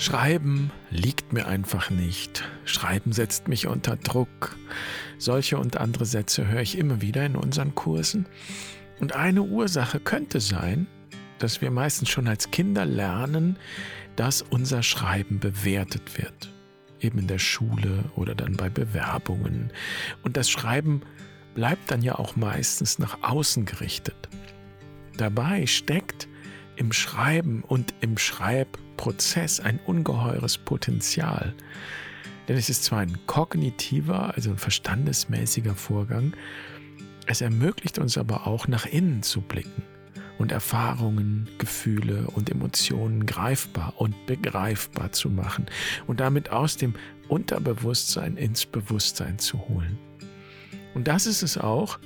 Schreiben liegt mir einfach nicht. Schreiben setzt mich unter Druck. Solche und andere Sätze höre ich immer wieder in unseren Kursen. Und eine Ursache könnte sein, dass wir meistens schon als Kinder lernen, dass unser Schreiben bewertet wird. Eben in der Schule oder dann bei Bewerbungen. Und das Schreiben bleibt dann ja auch meistens nach außen gerichtet. Dabei steckt im Schreiben und im Schreibprozess ein ungeheures Potenzial. Denn es ist zwar ein kognitiver, also ein verstandesmäßiger Vorgang, es ermöglicht uns aber auch nach innen zu blicken und Erfahrungen, Gefühle und Emotionen greifbar und begreifbar zu machen und damit aus dem Unterbewusstsein ins Bewusstsein zu holen. Und das ist es auch,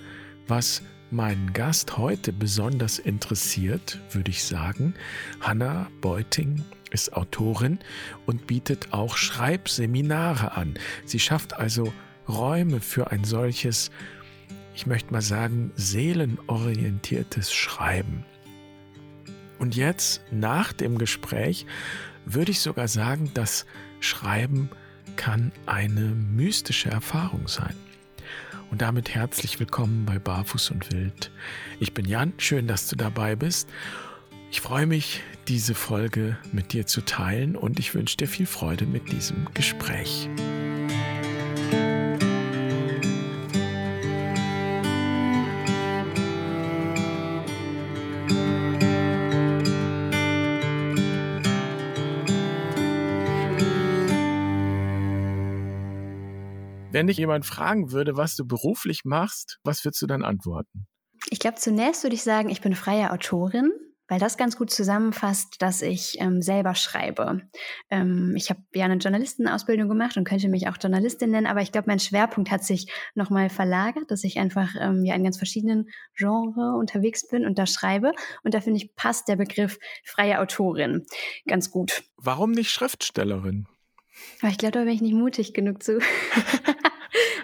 was meinen Gast heute besonders interessiert, würde ich sagen. Hanna Beuting ist Autorin und bietet auch Schreibseminare an. Sie schafft also Räume für ein solches, ich möchte mal sagen, seelenorientiertes Schreiben. Und jetzt, nach dem Gespräch, würde ich sogar sagen, dass Schreiben kann eine mystische Erfahrung sein. Und damit herzlich willkommen bei Barfuß und Wild. Ich bin Jan, schön, dass du dabei bist. Ich freue mich, diese Folge mit dir zu teilen und ich wünsche dir viel Freude mit diesem Gespräch. Wenn dich jemand fragen würde, was du beruflich machst, was würdest du dann antworten? Ich glaube, zunächst würde ich sagen, ich bin freie Autorin, weil das ganz gut zusammenfasst, dass ich ähm, selber schreibe. Ähm, ich habe ja eine Journalistenausbildung gemacht und könnte mich auch Journalistin nennen, aber ich glaube, mein Schwerpunkt hat sich nochmal verlagert, dass ich einfach ähm, ja in ganz verschiedenen Genres unterwegs bin und da schreibe. Und da finde ich, passt der Begriff freie Autorin ganz gut. Warum nicht Schriftstellerin? Aber ich glaube, da bin ich nicht mutig genug zu.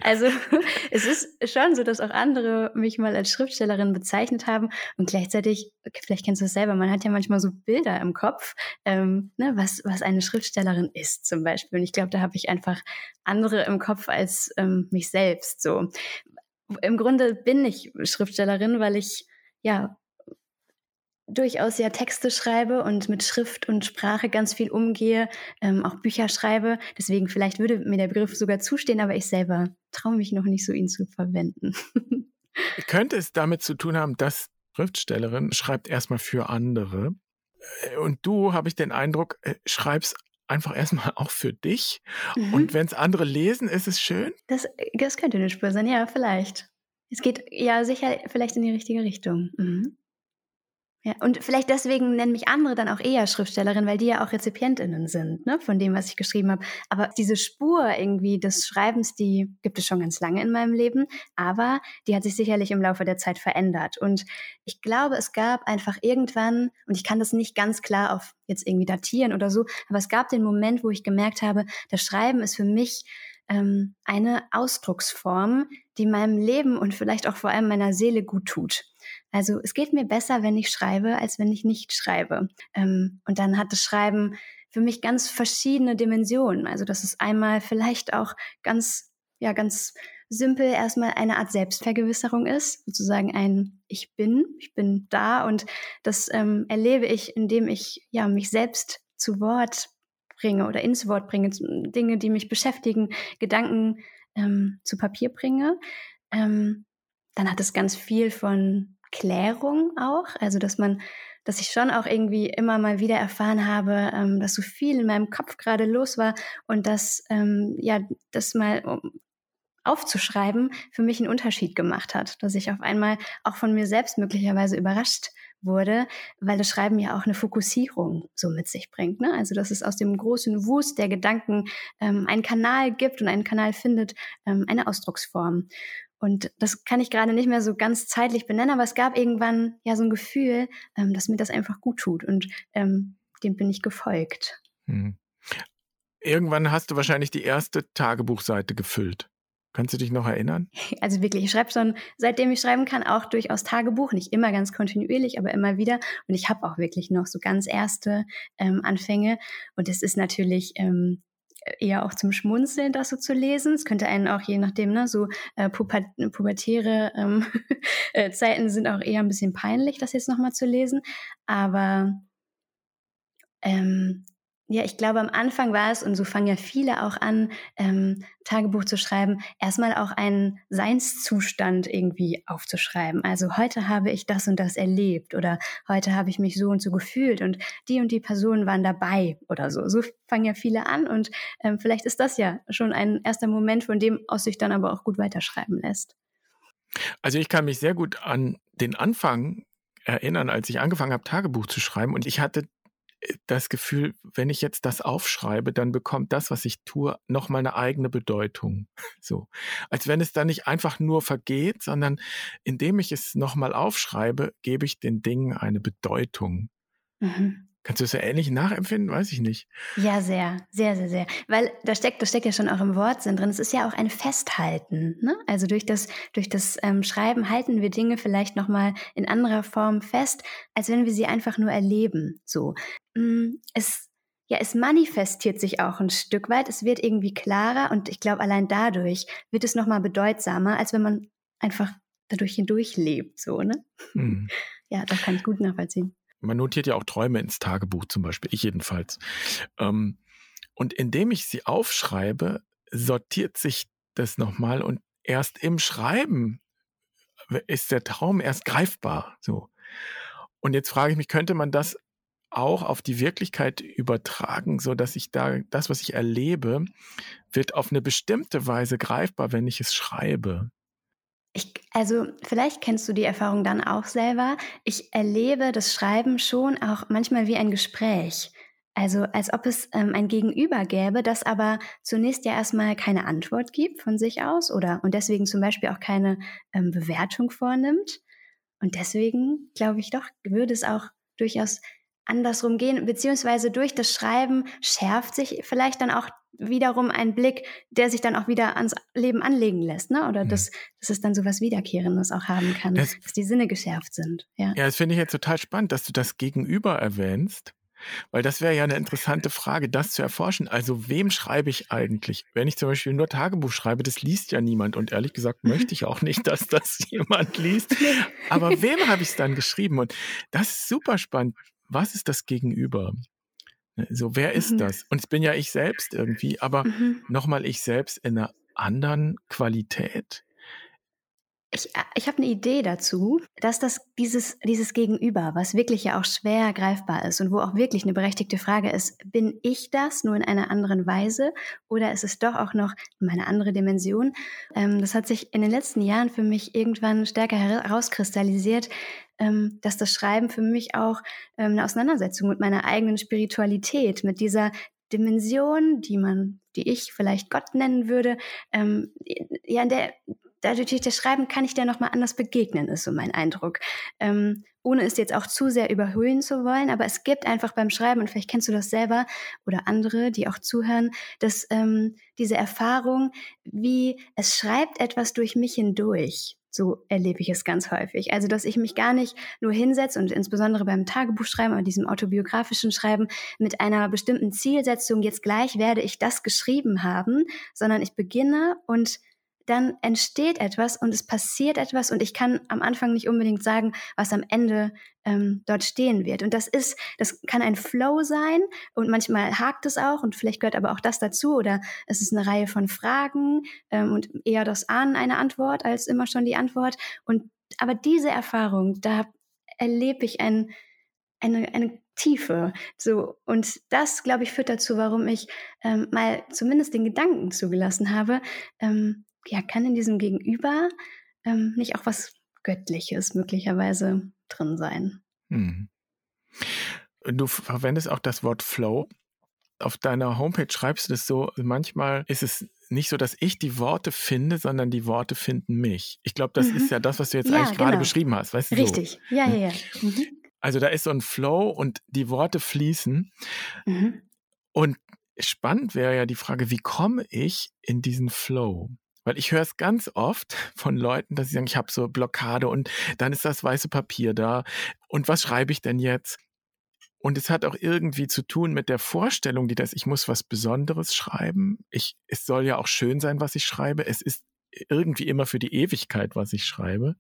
also es ist schon so, dass auch andere mich mal als Schriftstellerin bezeichnet haben und gleichzeitig, vielleicht kennst du es selber, man hat ja manchmal so Bilder im Kopf, ähm, ne, was, was eine Schriftstellerin ist zum Beispiel. Und ich glaube, da habe ich einfach andere im Kopf als ähm, mich selbst. So im Grunde bin ich Schriftstellerin, weil ich ja durchaus ja Texte schreibe und mit Schrift und Sprache ganz viel umgehe, ähm, auch Bücher schreibe. Deswegen vielleicht würde mir der Begriff sogar zustehen, aber ich selber traue mich noch nicht so, ihn zu verwenden. Könnte es damit zu tun haben, dass Schriftstellerin schreibt erstmal für andere äh, und du, habe ich den Eindruck, äh, schreibst einfach erstmal auch für dich mhm. und wenn es andere lesen, ist es schön? Das, das könnte eine Spur sein, ja, vielleicht. Es geht ja sicher vielleicht in die richtige Richtung. Mhm. Ja, und vielleicht deswegen nennen mich andere dann auch eher Schriftstellerin, weil die ja auch RezipientInnen sind, ne, von dem, was ich geschrieben habe. Aber diese Spur irgendwie des Schreibens, die gibt es schon ganz lange in meinem Leben, aber die hat sich sicherlich im Laufe der Zeit verändert. Und ich glaube, es gab einfach irgendwann, und ich kann das nicht ganz klar auf jetzt irgendwie datieren oder so, aber es gab den Moment, wo ich gemerkt habe, das Schreiben ist für mich ähm, eine Ausdrucksform, die meinem Leben und vielleicht auch vor allem meiner Seele gut tut. Also es geht mir besser, wenn ich schreibe, als wenn ich nicht schreibe. Ähm, und dann hat das Schreiben für mich ganz verschiedene Dimensionen. Also das ist einmal vielleicht auch ganz, ja, ganz simpel erstmal eine Art Selbstvergewisserung ist, sozusagen ein Ich bin, ich bin da und das ähm, erlebe ich, indem ich ja mich selbst zu Wort bringe oder ins Wort bringe, Dinge, die mich beschäftigen, Gedanken ähm, zu Papier bringe. Ähm, dann hat es ganz viel von Klärung auch, also dass man, dass ich schon auch irgendwie immer mal wieder erfahren habe, ähm, dass so viel in meinem Kopf gerade los war und dass ähm, ja das mal um, aufzuschreiben für mich einen Unterschied gemacht hat, dass ich auf einmal auch von mir selbst möglicherweise überrascht wurde, weil das Schreiben ja auch eine Fokussierung so mit sich bringt. Ne? Also dass es aus dem großen Wust der Gedanken ähm, einen Kanal gibt und einen Kanal findet, ähm, eine Ausdrucksform. Und das kann ich gerade nicht mehr so ganz zeitlich benennen, aber es gab irgendwann ja so ein Gefühl, ähm, dass mir das einfach gut tut und ähm, dem bin ich gefolgt. Hm. Irgendwann hast du wahrscheinlich die erste Tagebuchseite gefüllt. Kannst du dich noch erinnern? Also wirklich, ich schreibe schon, seitdem ich schreiben kann, auch durchaus Tagebuch. Nicht immer ganz kontinuierlich, aber immer wieder. Und ich habe auch wirklich noch so ganz erste ähm, Anfänge. Und es ist natürlich ähm, eher auch zum Schmunzeln, das so zu lesen. Es könnte einen auch je nachdem, ne, so äh, puber pubertäre ähm, äh, Zeiten sind auch eher ein bisschen peinlich, das jetzt nochmal zu lesen. Aber ähm, ja, ich glaube, am Anfang war es, und so fangen ja viele auch an, ähm, Tagebuch zu schreiben, erstmal auch einen Seinszustand irgendwie aufzuschreiben. Also heute habe ich das und das erlebt oder heute habe ich mich so und so gefühlt und die und die Personen waren dabei oder so. So fangen ja viele an und ähm, vielleicht ist das ja schon ein erster Moment, von dem aus sich dann aber auch gut weiterschreiben lässt. Also ich kann mich sehr gut an den Anfang erinnern, als ich angefangen habe, Tagebuch zu schreiben und ich hatte das Gefühl, wenn ich jetzt das aufschreibe, dann bekommt das, was ich tue, nochmal eine eigene Bedeutung. So. Als wenn es dann nicht einfach nur vergeht, sondern indem ich es nochmal aufschreibe, gebe ich den Dingen eine Bedeutung. Mhm. Kannst du das ja ähnlich nachempfinden? Weiß ich nicht. Ja, sehr, sehr, sehr, sehr. Weil da steckt, das steckt ja schon auch im Wortsinn drin. Es ist ja auch ein Festhalten. Ne? Also durch das, durch das ähm, Schreiben halten wir Dinge vielleicht nochmal in anderer Form fest, als wenn wir sie einfach nur erleben. So. Mm, es, ja, es manifestiert sich auch ein Stück weit. Es wird irgendwie klarer und ich glaube, allein dadurch wird es nochmal bedeutsamer, als wenn man einfach dadurch hindurch lebt. So, ne? Hm. Ja, das kann ich gut nachvollziehen. Man notiert ja auch Träume ins Tagebuch zum Beispiel, ich jedenfalls. Ähm, und indem ich sie aufschreibe, sortiert sich das nochmal und erst im Schreiben ist der Traum erst greifbar. So. Und jetzt frage ich mich, könnte man das auch auf die Wirklichkeit übertragen, so dass ich da das, was ich erlebe, wird auf eine bestimmte Weise greifbar, wenn ich es schreibe. Ich, also vielleicht kennst du die Erfahrung dann auch selber. Ich erlebe das Schreiben schon auch manchmal wie ein Gespräch. Also als ob es ähm, ein Gegenüber gäbe, das aber zunächst ja erstmal keine Antwort gibt von sich aus oder und deswegen zum Beispiel auch keine ähm, Bewertung vornimmt. Und deswegen glaube ich doch, würde es auch durchaus andersrum gehen, beziehungsweise durch das Schreiben schärft sich vielleicht dann auch wiederum ein Blick, der sich dann auch wieder ans Leben anlegen lässt, ne? Oder mhm. dass, dass es dann so was Wiederkehrendes auch haben kann, das, dass die Sinne geschärft sind. Ja, ja das finde ich jetzt total spannend, dass du das Gegenüber erwähnst. Weil das wäre ja eine interessante Frage, das zu erforschen. Also wem schreibe ich eigentlich? Wenn ich zum Beispiel nur Tagebuch schreibe, das liest ja niemand. Und ehrlich gesagt möchte ich auch nicht, dass das jemand liest. Aber wem habe ich es dann geschrieben? Und das ist super spannend. Was ist das Gegenüber? Ne, so, wer ist mhm. das? Und es bin ja ich selbst irgendwie, aber mhm. nochmal ich selbst in einer anderen Qualität. Ich, äh, ich habe eine Idee dazu, dass das dieses, dieses Gegenüber, was wirklich ja auch schwer greifbar ist und wo auch wirklich eine berechtigte Frage ist, bin ich das nur in einer anderen Weise oder ist es doch auch noch meine andere Dimension? Ähm, das hat sich in den letzten Jahren für mich irgendwann stärker herauskristallisiert, ähm, dass das Schreiben für mich auch ähm, eine Auseinandersetzung mit meiner eigenen Spiritualität, mit dieser Dimension, die man, die ich vielleicht Gott nennen würde, ähm, ja, in der dadurch durch das Schreiben kann ich dir nochmal anders begegnen, ist so mein Eindruck. Ähm, ohne es jetzt auch zu sehr überhöhen zu wollen, aber es gibt einfach beim Schreiben, und vielleicht kennst du das selber oder andere, die auch zuhören, dass ähm, diese Erfahrung, wie es schreibt etwas durch mich hindurch. So erlebe ich es ganz häufig. Also, dass ich mich gar nicht nur hinsetze und insbesondere beim Tagebuchschreiben oder diesem autobiografischen Schreiben mit einer bestimmten Zielsetzung, jetzt gleich werde ich das geschrieben haben, sondern ich beginne und dann entsteht etwas und es passiert etwas und ich kann am Anfang nicht unbedingt sagen, was am Ende ähm, dort stehen wird. Und das ist, das kann ein Flow sein und manchmal hakt es auch und vielleicht gehört aber auch das dazu oder es ist eine Reihe von Fragen ähm, und eher das Ahnen eine Antwort als immer schon die Antwort. Und aber diese Erfahrung, da erlebe ich ein, eine, eine Tiefe. So, und das, glaube ich, führt dazu, warum ich ähm, mal zumindest den Gedanken zugelassen habe, ähm, ja, kann in diesem Gegenüber ähm, nicht auch was Göttliches möglicherweise drin sein. Hm. Du verwendest auch das Wort Flow. Auf deiner Homepage schreibst du das so, manchmal ist es nicht so, dass ich die Worte finde, sondern die Worte finden mich. Ich glaube, das mhm. ist ja das, was du jetzt ja, eigentlich genau. gerade beschrieben hast. Weißt du, Richtig, so. ja, ja, ja. Mhm. Also da ist so ein Flow und die Worte fließen. Mhm. Und spannend wäre ja die Frage, wie komme ich in diesen Flow? Weil ich höre es ganz oft von Leuten, dass sie sagen, ich habe so Blockade und dann ist das weiße Papier da. Und was schreibe ich denn jetzt? Und es hat auch irgendwie zu tun mit der Vorstellung, die das, ich muss was Besonderes schreiben. Ich, es soll ja auch schön sein, was ich schreibe. Es ist irgendwie immer für die Ewigkeit, was ich schreibe.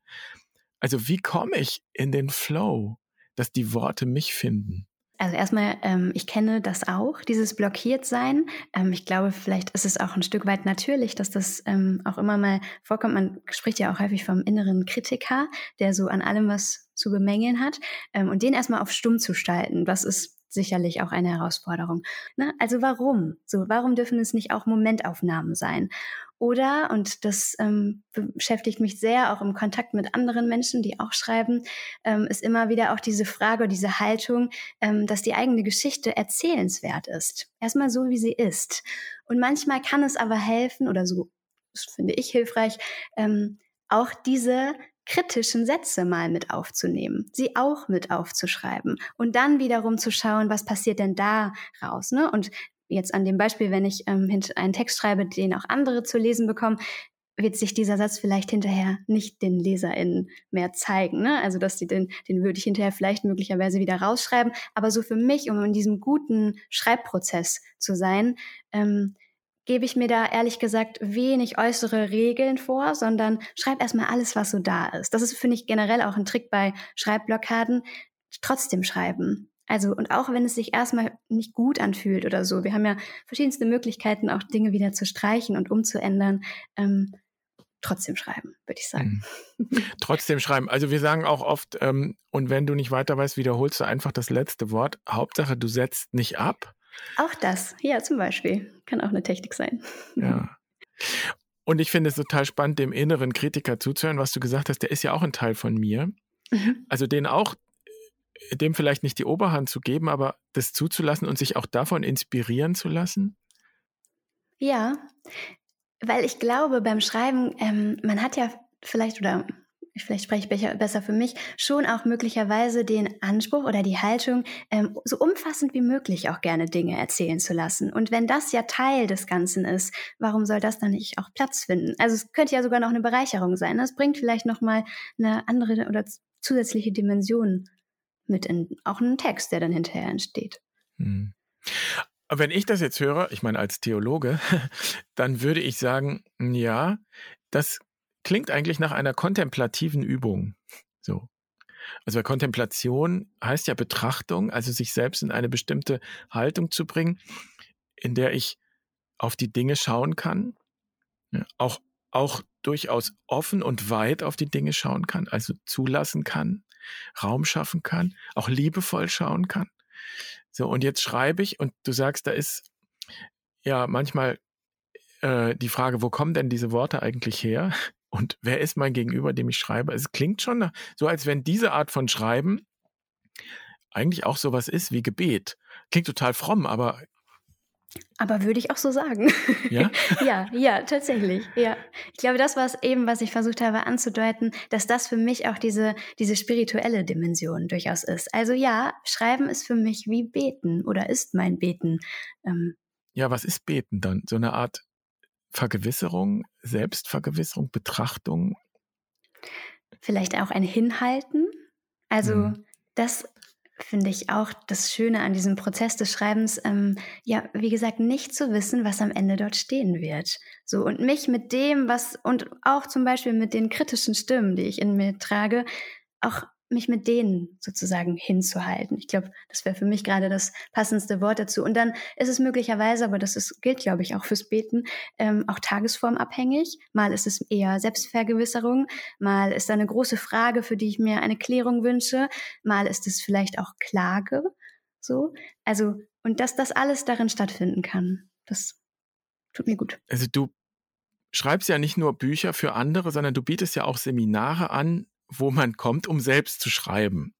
Also wie komme ich in den Flow, dass die Worte mich finden? Also erstmal, ähm, ich kenne das auch, dieses Blockiertsein. Ähm, ich glaube, vielleicht ist es auch ein Stück weit natürlich, dass das ähm, auch immer mal vorkommt. Man spricht ja auch häufig vom inneren Kritiker, der so an allem was zu bemängeln hat. Ähm, und den erstmal auf stumm zu schalten, das ist sicherlich auch eine Herausforderung. Ne? Also warum? So, warum dürfen es nicht auch Momentaufnahmen sein? Oder, und das ähm, beschäftigt mich sehr auch im Kontakt mit anderen Menschen, die auch schreiben, ähm, ist immer wieder auch diese Frage, diese Haltung, ähm, dass die eigene Geschichte erzählenswert ist. Erstmal so, wie sie ist. Und manchmal kann es aber helfen, oder so das finde ich hilfreich, ähm, auch diese kritischen Sätze mal mit aufzunehmen, sie auch mit aufzuschreiben und dann wiederum zu schauen, was passiert denn da raus. Ne? Und jetzt an dem Beispiel, wenn ich ähm, einen Text schreibe, den auch andere zu lesen bekommen, wird sich dieser Satz vielleicht hinterher nicht den LeserInnen mehr zeigen. Ne? Also, dass die den, den würde ich hinterher vielleicht möglicherweise wieder rausschreiben. Aber so für mich, um in diesem guten Schreibprozess zu sein, ähm, gebe ich mir da ehrlich gesagt wenig äußere Regeln vor, sondern schreib erstmal alles, was so da ist. Das ist, finde ich, generell auch ein Trick bei Schreibblockaden. Trotzdem schreiben. Also, und auch wenn es sich erstmal nicht gut anfühlt oder so, wir haben ja verschiedenste Möglichkeiten, auch Dinge wieder zu streichen und umzuändern. Ähm, trotzdem schreiben, würde ich sagen. Mhm. Trotzdem schreiben. Also wir sagen auch oft, ähm, und wenn du nicht weiter weißt, wiederholst du einfach das letzte Wort. Hauptsache, du setzt nicht ab. Auch das, ja, zum Beispiel. Kann auch eine Technik sein. Ja. Und ich finde es total spannend, dem inneren Kritiker zuzuhören, was du gesagt hast, der ist ja auch ein Teil von mir. Mhm. Also den auch dem vielleicht nicht die Oberhand zu geben, aber das zuzulassen und sich auch davon inspirieren zu lassen? Ja, weil ich glaube, beim Schreiben, ähm, man hat ja vielleicht, oder vielleicht spreche ich besser für mich, schon auch möglicherweise den Anspruch oder die Haltung, ähm, so umfassend wie möglich auch gerne Dinge erzählen zu lassen. Und wenn das ja Teil des Ganzen ist, warum soll das dann nicht auch Platz finden? Also es könnte ja sogar noch eine Bereicherung sein. Das bringt vielleicht nochmal eine andere oder zusätzliche Dimension mit in auch einen Text, der dann hinterher entsteht. Hm. Wenn ich das jetzt höre, ich meine als Theologe, dann würde ich sagen, ja, das klingt eigentlich nach einer kontemplativen Übung. So. Also Kontemplation heißt ja Betrachtung, also sich selbst in eine bestimmte Haltung zu bringen, in der ich auf die Dinge schauen kann, auch, auch durchaus offen und weit auf die Dinge schauen kann, also zulassen kann, Raum schaffen kann, auch liebevoll schauen kann. So, und jetzt schreibe ich und du sagst, da ist ja manchmal äh, die Frage, wo kommen denn diese Worte eigentlich her? Und wer ist mein Gegenüber, dem ich schreibe? Es klingt schon so, als wenn diese Art von Schreiben eigentlich auch sowas ist wie Gebet. Klingt total fromm, aber aber würde ich auch so sagen. Ja? ja, ja, tatsächlich. Ja. Ich glaube, das war es eben, was ich versucht habe anzudeuten, dass das für mich auch diese, diese spirituelle Dimension durchaus ist. Also ja, Schreiben ist für mich wie Beten oder ist mein Beten. Ähm, ja, was ist Beten dann? So eine Art Vergewisserung, Selbstvergewisserung, Betrachtung? Vielleicht auch ein Hinhalten. Also hm. das finde ich auch das Schöne an diesem Prozess des Schreibens, ähm, ja, wie gesagt, nicht zu wissen, was am Ende dort stehen wird. So, und mich mit dem, was, und auch zum Beispiel mit den kritischen Stimmen, die ich in mir trage, auch mich mit denen sozusagen hinzuhalten. Ich glaube, das wäre für mich gerade das passendste Wort dazu. Und dann ist es möglicherweise, aber das ist, gilt, glaube ich, auch fürs Beten, ähm, auch tagesformabhängig. Mal ist es eher Selbstvergewisserung, mal ist da eine große Frage, für die ich mir eine Klärung wünsche, mal ist es vielleicht auch Klage. So, also, und dass das alles darin stattfinden kann, das tut mir gut. Also du schreibst ja nicht nur Bücher für andere, sondern du bietest ja auch Seminare an, wo man kommt, um selbst zu schreiben.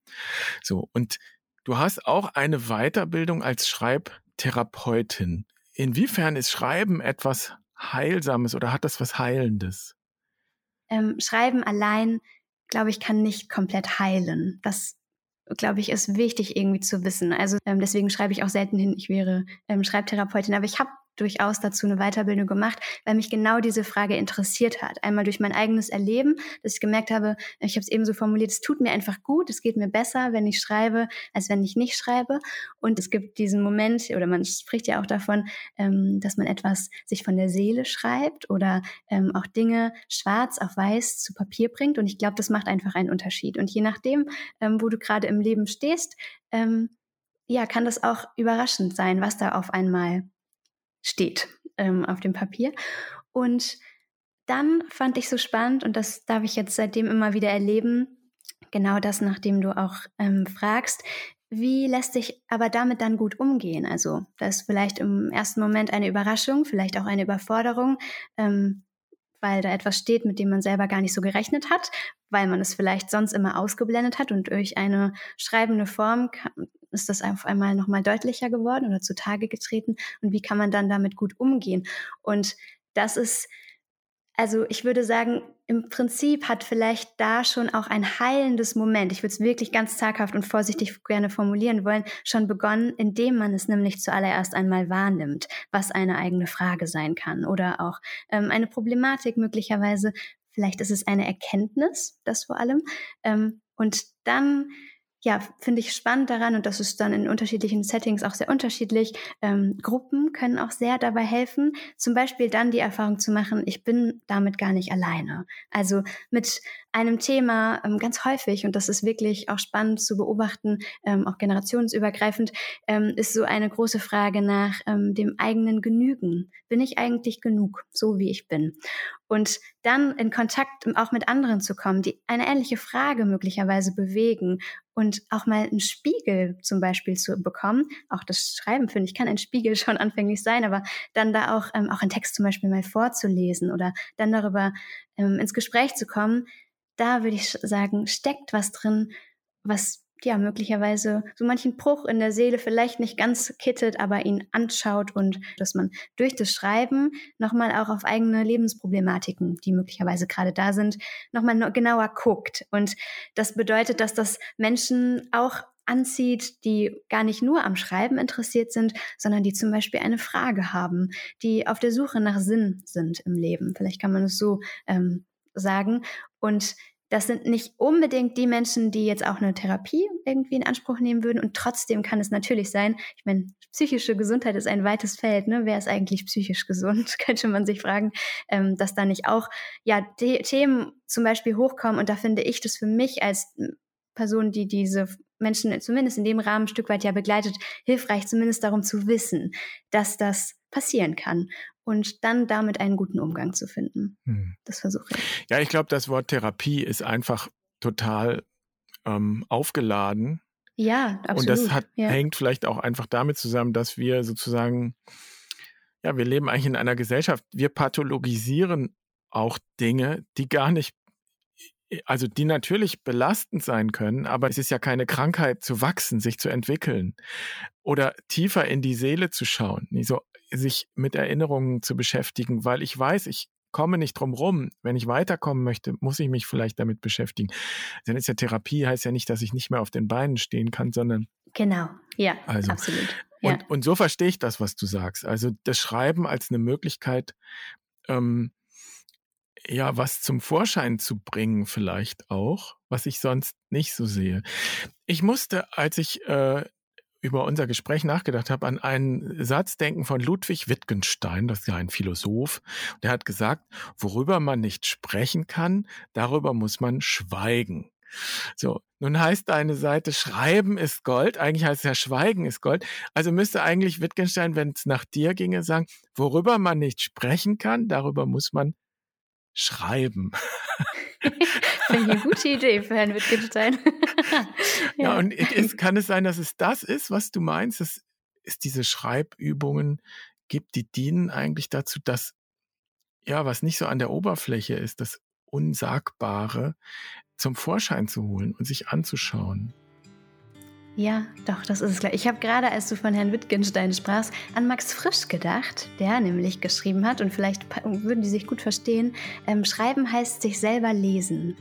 So. Und du hast auch eine Weiterbildung als Schreibtherapeutin. Inwiefern ist Schreiben etwas Heilsames oder hat das was Heilendes? Ähm, Schreiben allein, glaube ich, kann nicht komplett heilen. Das glaube ich, ist wichtig irgendwie zu wissen. Also ähm, deswegen schreibe ich auch selten hin, ich wäre ähm, Schreibtherapeutin. Aber ich habe durchaus dazu eine Weiterbildung gemacht, weil mich genau diese Frage interessiert hat. Einmal durch mein eigenes Erleben, dass ich gemerkt habe, ich habe es eben so formuliert, es tut mir einfach gut, es geht mir besser, wenn ich schreibe, als wenn ich nicht schreibe. Und es gibt diesen Moment, oder man spricht ja auch davon, ähm, dass man etwas sich von der Seele schreibt oder ähm, auch Dinge schwarz auf weiß zu Papier bringt. Und ich glaube, das macht einfach einen Unterschied. Und je nachdem, ähm, wo du gerade im Leben stehst, ähm, ja, kann das auch überraschend sein, was da auf einmal steht ähm, auf dem Papier. Und dann fand ich so spannend, und das darf ich jetzt seitdem immer wieder erleben, genau das, nachdem du auch ähm, fragst, wie lässt sich aber damit dann gut umgehen? Also, das ist vielleicht im ersten Moment eine Überraschung, vielleicht auch eine Überforderung, ähm, weil da etwas steht, mit dem man selber gar nicht so gerechnet hat, weil man es vielleicht sonst immer ausgeblendet hat und durch eine schreibende Form ist das auf einmal nochmal deutlicher geworden oder zutage getreten und wie kann man dann damit gut umgehen? Und das ist, also ich würde sagen, im Prinzip hat vielleicht da schon auch ein heilendes Moment, ich würde es wirklich ganz zaghaft und vorsichtig gerne formulieren wollen, schon begonnen, indem man es nämlich zuallererst einmal wahrnimmt, was eine eigene Frage sein kann oder auch ähm, eine Problematik möglicherweise. Vielleicht ist es eine Erkenntnis, das vor allem. Ähm, und dann ja, finde ich spannend daran und das ist dann in unterschiedlichen Settings auch sehr unterschiedlich. Ähm, Gruppen können auch sehr dabei helfen, zum Beispiel dann die Erfahrung zu machen, ich bin damit gar nicht alleine. Also mit einem Thema ähm, ganz häufig, und das ist wirklich auch spannend zu beobachten, ähm, auch generationsübergreifend, ähm, ist so eine große Frage nach ähm, dem eigenen Genügen. Bin ich eigentlich genug, so wie ich bin? Und dann in Kontakt auch mit anderen zu kommen, die eine ähnliche Frage möglicherweise bewegen und auch mal einen Spiegel zum Beispiel zu bekommen. Auch das Schreiben, finde ich, kann ein Spiegel schon anfänglich sein, aber dann da auch, ähm, auch einen Text zum Beispiel mal vorzulesen oder dann darüber ähm, ins Gespräch zu kommen, da würde ich sagen, steckt was drin, was ja möglicherweise so manchen Bruch in der Seele vielleicht nicht ganz kittet, aber ihn anschaut und dass man durch das Schreiben nochmal auch auf eigene Lebensproblematiken, die möglicherweise gerade da sind, nochmal genauer guckt. Und das bedeutet, dass das Menschen auch anzieht, die gar nicht nur am Schreiben interessiert sind, sondern die zum Beispiel eine Frage haben, die auf der Suche nach Sinn sind im Leben. Vielleicht kann man es so ähm, sagen. Und das sind nicht unbedingt die Menschen, die jetzt auch eine Therapie irgendwie in Anspruch nehmen würden. Und trotzdem kann es natürlich sein, ich meine, psychische Gesundheit ist ein weites Feld, ne? Wer ist eigentlich psychisch gesund? Könnte man sich fragen, ähm, dass da nicht auch ja Themen zum Beispiel hochkommen. Und da finde ich das für mich als Person, die diese Menschen zumindest in dem Rahmen ein Stück weit ja begleitet, hilfreich, zumindest darum zu wissen, dass das passieren kann und dann damit einen guten Umgang zu finden. Hm. Das versuche ich. Ja, ich glaube, das Wort Therapie ist einfach total ähm, aufgeladen. Ja, absolut. Und das hat, ja. hängt vielleicht auch einfach damit zusammen, dass wir sozusagen, ja, wir leben eigentlich in einer Gesellschaft, wir pathologisieren auch Dinge, die gar nicht also die natürlich belastend sein können, aber es ist ja keine Krankheit zu wachsen, sich zu entwickeln oder tiefer in die Seele zu schauen, so sich mit Erinnerungen zu beschäftigen, weil ich weiß, ich komme nicht drum rum. Wenn ich weiterkommen möchte, muss ich mich vielleicht damit beschäftigen. Dann ist ja Therapie heißt ja nicht, dass ich nicht mehr auf den Beinen stehen kann, sondern genau, ja, also, absolut. Ja. Und, und so verstehe ich das, was du sagst. Also das Schreiben als eine Möglichkeit, ähm, ja, was zum Vorschein zu bringen, vielleicht auch, was ich sonst nicht so sehe. Ich musste, als ich äh, über unser Gespräch nachgedacht habe, an einen Satz denken von Ludwig Wittgenstein, das ist ja ein Philosoph, der hat gesagt, worüber man nicht sprechen kann, darüber muss man schweigen. So, nun heißt deine Seite, Schreiben ist Gold. Eigentlich heißt es ja, Schweigen ist Gold. Also müsste eigentlich Wittgenstein, wenn es nach dir ginge, sagen, worüber man nicht sprechen kann, darüber muss man schreiben. Finde ich eine gute Idee für Herrn Wittgenstein. ja. ja, und ist, kann es sein, dass es das ist, was du meinst, dass es diese Schreibübungen gibt, die dienen eigentlich dazu, dass, ja, was nicht so an der Oberfläche ist, das Unsagbare zum Vorschein zu holen und sich anzuschauen. Ja, doch, das ist es gleich. Ich habe gerade, als du von Herrn Wittgenstein sprachst, an Max Frisch gedacht, der nämlich geschrieben hat, und vielleicht würden die sich gut verstehen, ähm, Schreiben heißt sich selber lesen.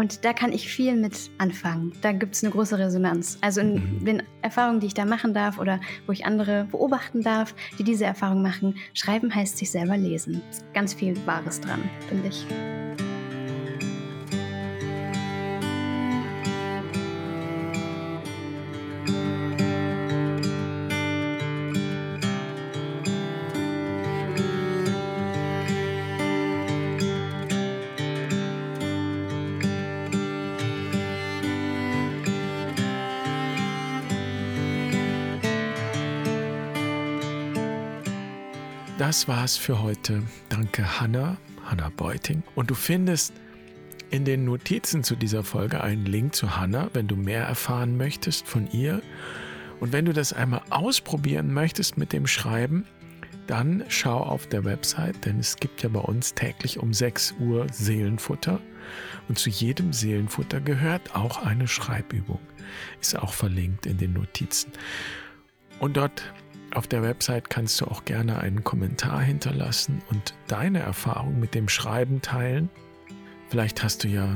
Und da kann ich viel mit anfangen. Da gibt es eine große Resonanz. Also in mhm. den Erfahrungen, die ich da machen darf oder wo ich andere beobachten darf, die diese Erfahrung machen, schreiben heißt sich selber lesen. Ganz viel Wahres dran, finde ich. Das war's für heute. Danke, Hanna, Hanna Beuting. Und du findest in den Notizen zu dieser Folge einen Link zu Hanna, wenn du mehr erfahren möchtest von ihr. Und wenn du das einmal ausprobieren möchtest mit dem Schreiben, dann schau auf der Website, denn es gibt ja bei uns täglich um 6 Uhr Seelenfutter. Und zu jedem Seelenfutter gehört auch eine Schreibübung. Ist auch verlinkt in den Notizen. Und dort auf der Website kannst du auch gerne einen Kommentar hinterlassen und deine Erfahrung mit dem Schreiben teilen. Vielleicht hast du ja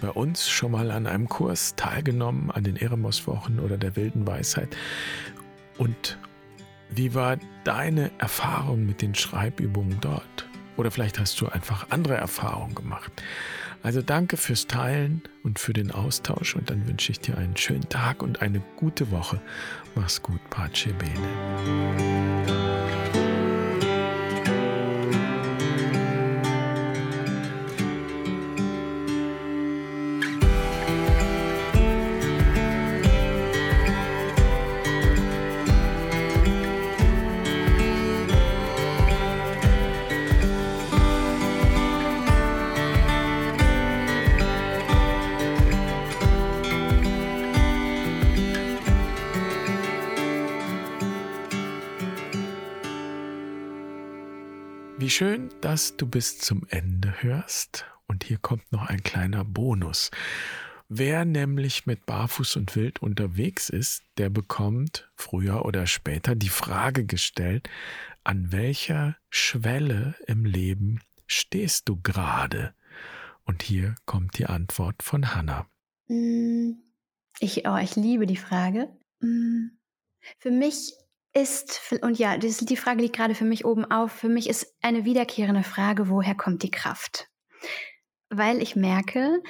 bei uns schon mal an einem Kurs teilgenommen, an den Eremos-Wochen oder der wilden Weisheit. Und wie war deine Erfahrung mit den Schreibübungen dort? Oder vielleicht hast du einfach andere Erfahrungen gemacht. Also danke fürs Teilen und für den Austausch und dann wünsche ich dir einen schönen Tag und eine gute Woche. Mach's gut, Pace Bene. Wie schön, dass du bis zum Ende hörst. Und hier kommt noch ein kleiner Bonus. Wer nämlich mit Barfuß und Wild unterwegs ist, der bekommt früher oder später die Frage gestellt, an welcher Schwelle im Leben stehst du gerade? Und hier kommt die Antwort von Hannah. Mm, ich, oh, ich liebe die Frage. Mm, für mich ist, und ja, das, die Frage liegt gerade für mich oben auf, für mich ist eine wiederkehrende Frage, woher kommt die Kraft? Weil ich merke,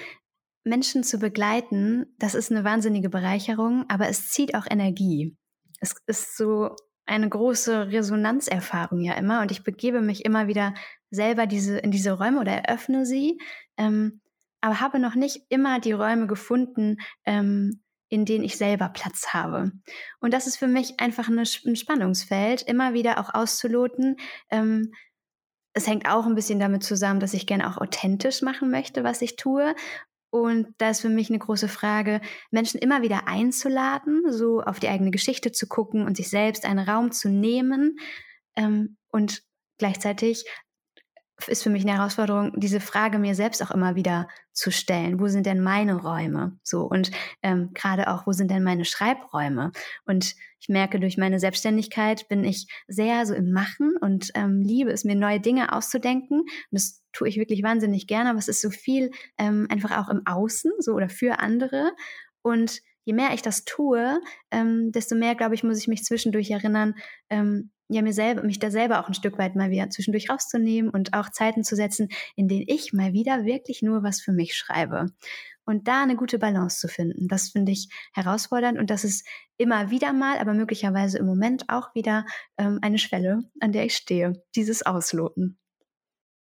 Menschen zu begleiten, das ist eine wahnsinnige Bereicherung, aber es zieht auch Energie. Es ist so eine große Resonanzerfahrung ja immer und ich begebe mich immer wieder selber diese, in diese Räume oder eröffne sie, ähm, aber habe noch nicht immer die Räume gefunden, ähm, in denen ich selber Platz habe. Und das ist für mich einfach eine, ein Spannungsfeld, immer wieder auch auszuloten. Ähm, es hängt auch ein bisschen damit zusammen, dass ich gerne auch authentisch machen möchte, was ich tue. Und da ist für mich eine große Frage, Menschen immer wieder einzuladen, so auf die eigene Geschichte zu gucken und sich selbst einen Raum zu nehmen ähm, und gleichzeitig ist für mich eine Herausforderung, diese Frage mir selbst auch immer wieder zu stellen. Wo sind denn meine Räume? So und ähm, gerade auch, wo sind denn meine Schreibräume? Und ich merke, durch meine Selbstständigkeit bin ich sehr so im Machen und ähm, liebe es, mir neue Dinge auszudenken. Und das tue ich wirklich wahnsinnig gerne, aber es ist so viel ähm, einfach auch im Außen, so oder für andere. Und je mehr ich das tue, ähm, desto mehr, glaube ich, muss ich mich zwischendurch erinnern, ähm, ja, mir selber, mich da selber auch ein Stück weit mal wieder zwischendurch rauszunehmen und auch Zeiten zu setzen, in denen ich mal wieder wirklich nur was für mich schreibe. Und da eine gute Balance zu finden, das finde ich herausfordernd und das ist immer wieder mal, aber möglicherweise im Moment auch wieder ähm, eine Schwelle, an der ich stehe, dieses Ausloten.